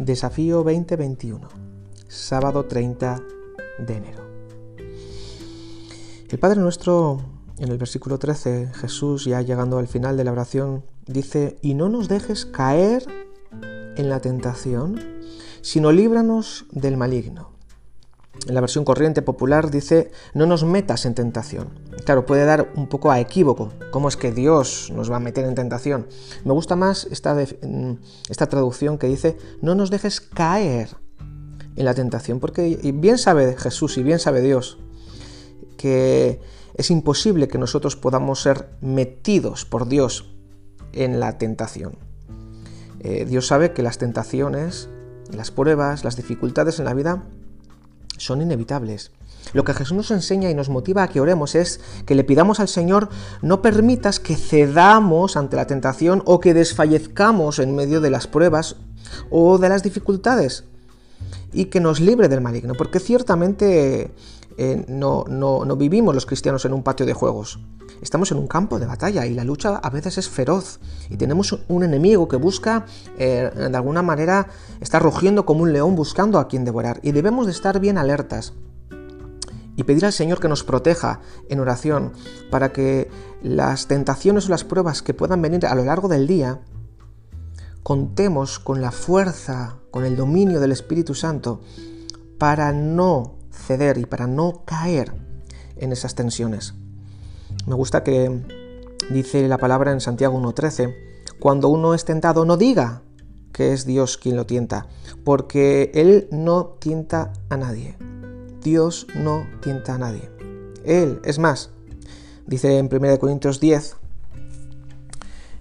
Desafío 2021, sábado 30 de enero. El Padre nuestro, en el versículo 13, Jesús, ya llegando al final de la oración, dice, y no nos dejes caer en la tentación, sino líbranos del maligno. En la versión corriente popular dice, no nos metas en tentación. Claro, puede dar un poco a equívoco. ¿Cómo es que Dios nos va a meter en tentación? Me gusta más esta, mm, esta traducción que dice, no nos dejes caer en la tentación, porque bien sabe Jesús y bien sabe Dios que es imposible que nosotros podamos ser metidos por Dios en la tentación. Eh, Dios sabe que las tentaciones, las pruebas, las dificultades en la vida son inevitables. Lo que Jesús nos enseña y nos motiva a que oremos es que le pidamos al Señor no permitas que cedamos ante la tentación o que desfallezcamos en medio de las pruebas o de las dificultades y que nos libre del maligno, porque ciertamente eh, no, no vivimos los cristianos en un patio de juegos. Estamos en un campo de batalla y la lucha a veces es feroz y tenemos un enemigo que busca, eh, de alguna manera, está rugiendo como un león buscando a quien devorar y debemos de estar bien alertas y pedir al Señor que nos proteja en oración para que las tentaciones o las pruebas que puedan venir a lo largo del día contemos con la fuerza, con el dominio del Espíritu Santo para no ceder y para no caer en esas tensiones. Me gusta que dice la palabra en Santiago 1.13, cuando uno es tentado no diga que es Dios quien lo tienta, porque Él no tienta a nadie. Dios no tienta a nadie. Él, es más, dice en 1 Corintios 10,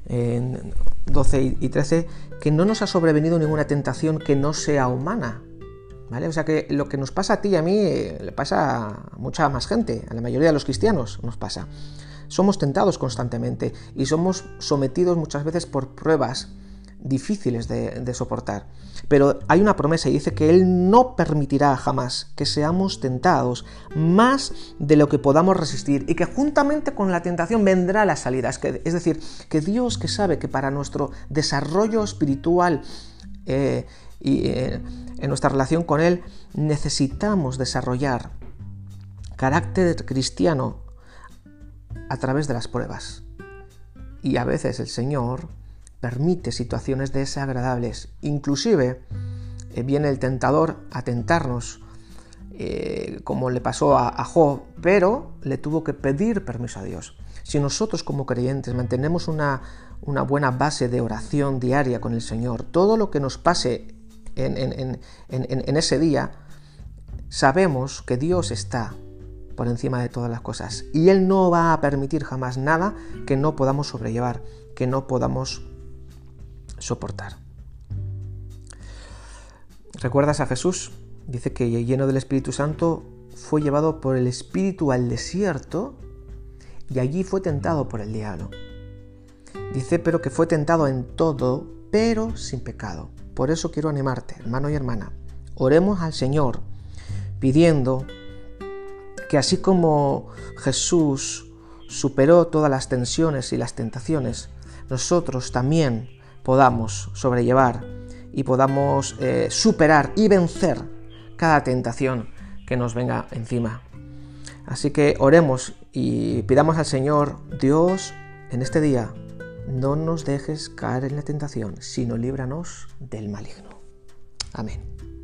en 12 y 13, que no nos ha sobrevenido ninguna tentación que no sea humana. ¿Vale? O sea que lo que nos pasa a ti y a mí eh, le pasa a mucha más gente, a la mayoría de los cristianos nos pasa. Somos tentados constantemente y somos sometidos muchas veces por pruebas difíciles de, soportar. Pero hay una promesa y dice que Él no permitirá jamás que seamos tentados más de lo que podamos resistir y que juntamente con la tentación vendrá la salida. Es, decir, que Dios que sabe que para nuestro desarrollo espiritual eh, y eh, en nuestra relación con Él necesitamos desarrollar carácter cristiano a través de las pruebas. Y a veces el Señor permite situaciones desagradables. Inclusive eh, viene el tentador a tentarnos, eh, como le pasó a, a Job, pero le tuvo que pedir permiso a Dios. Si nosotros como creyentes mantenemos una, una buena base de oración diaria con el Señor, todo lo que nos pase en, ese día, sabemos que Dios está por encima de todas las cosas y Él no va a permitir jamás nada que no podamos sobrellevar, que no podamos soportar. ¿Recuerdas a Jesús? Dice que lleno del Espíritu Santo fue llevado por el Espíritu al desierto y allí fue tentado por el diablo. Dice pero que fue tentado en todo, pero sin pecado. Por eso quiero animarte, hermano y hermana. Oremos al Señor pidiendo que así como Jesús superó todas las tensiones y las tentaciones, nosotros también podamos sobrellevar y podamos eh, superar y vencer cada tentación que nos venga encima. Así que oremos y pidamos al Señor, Dios, en este día, no nos dejes caer en la tentación, sino líbranos del maligno. Amén.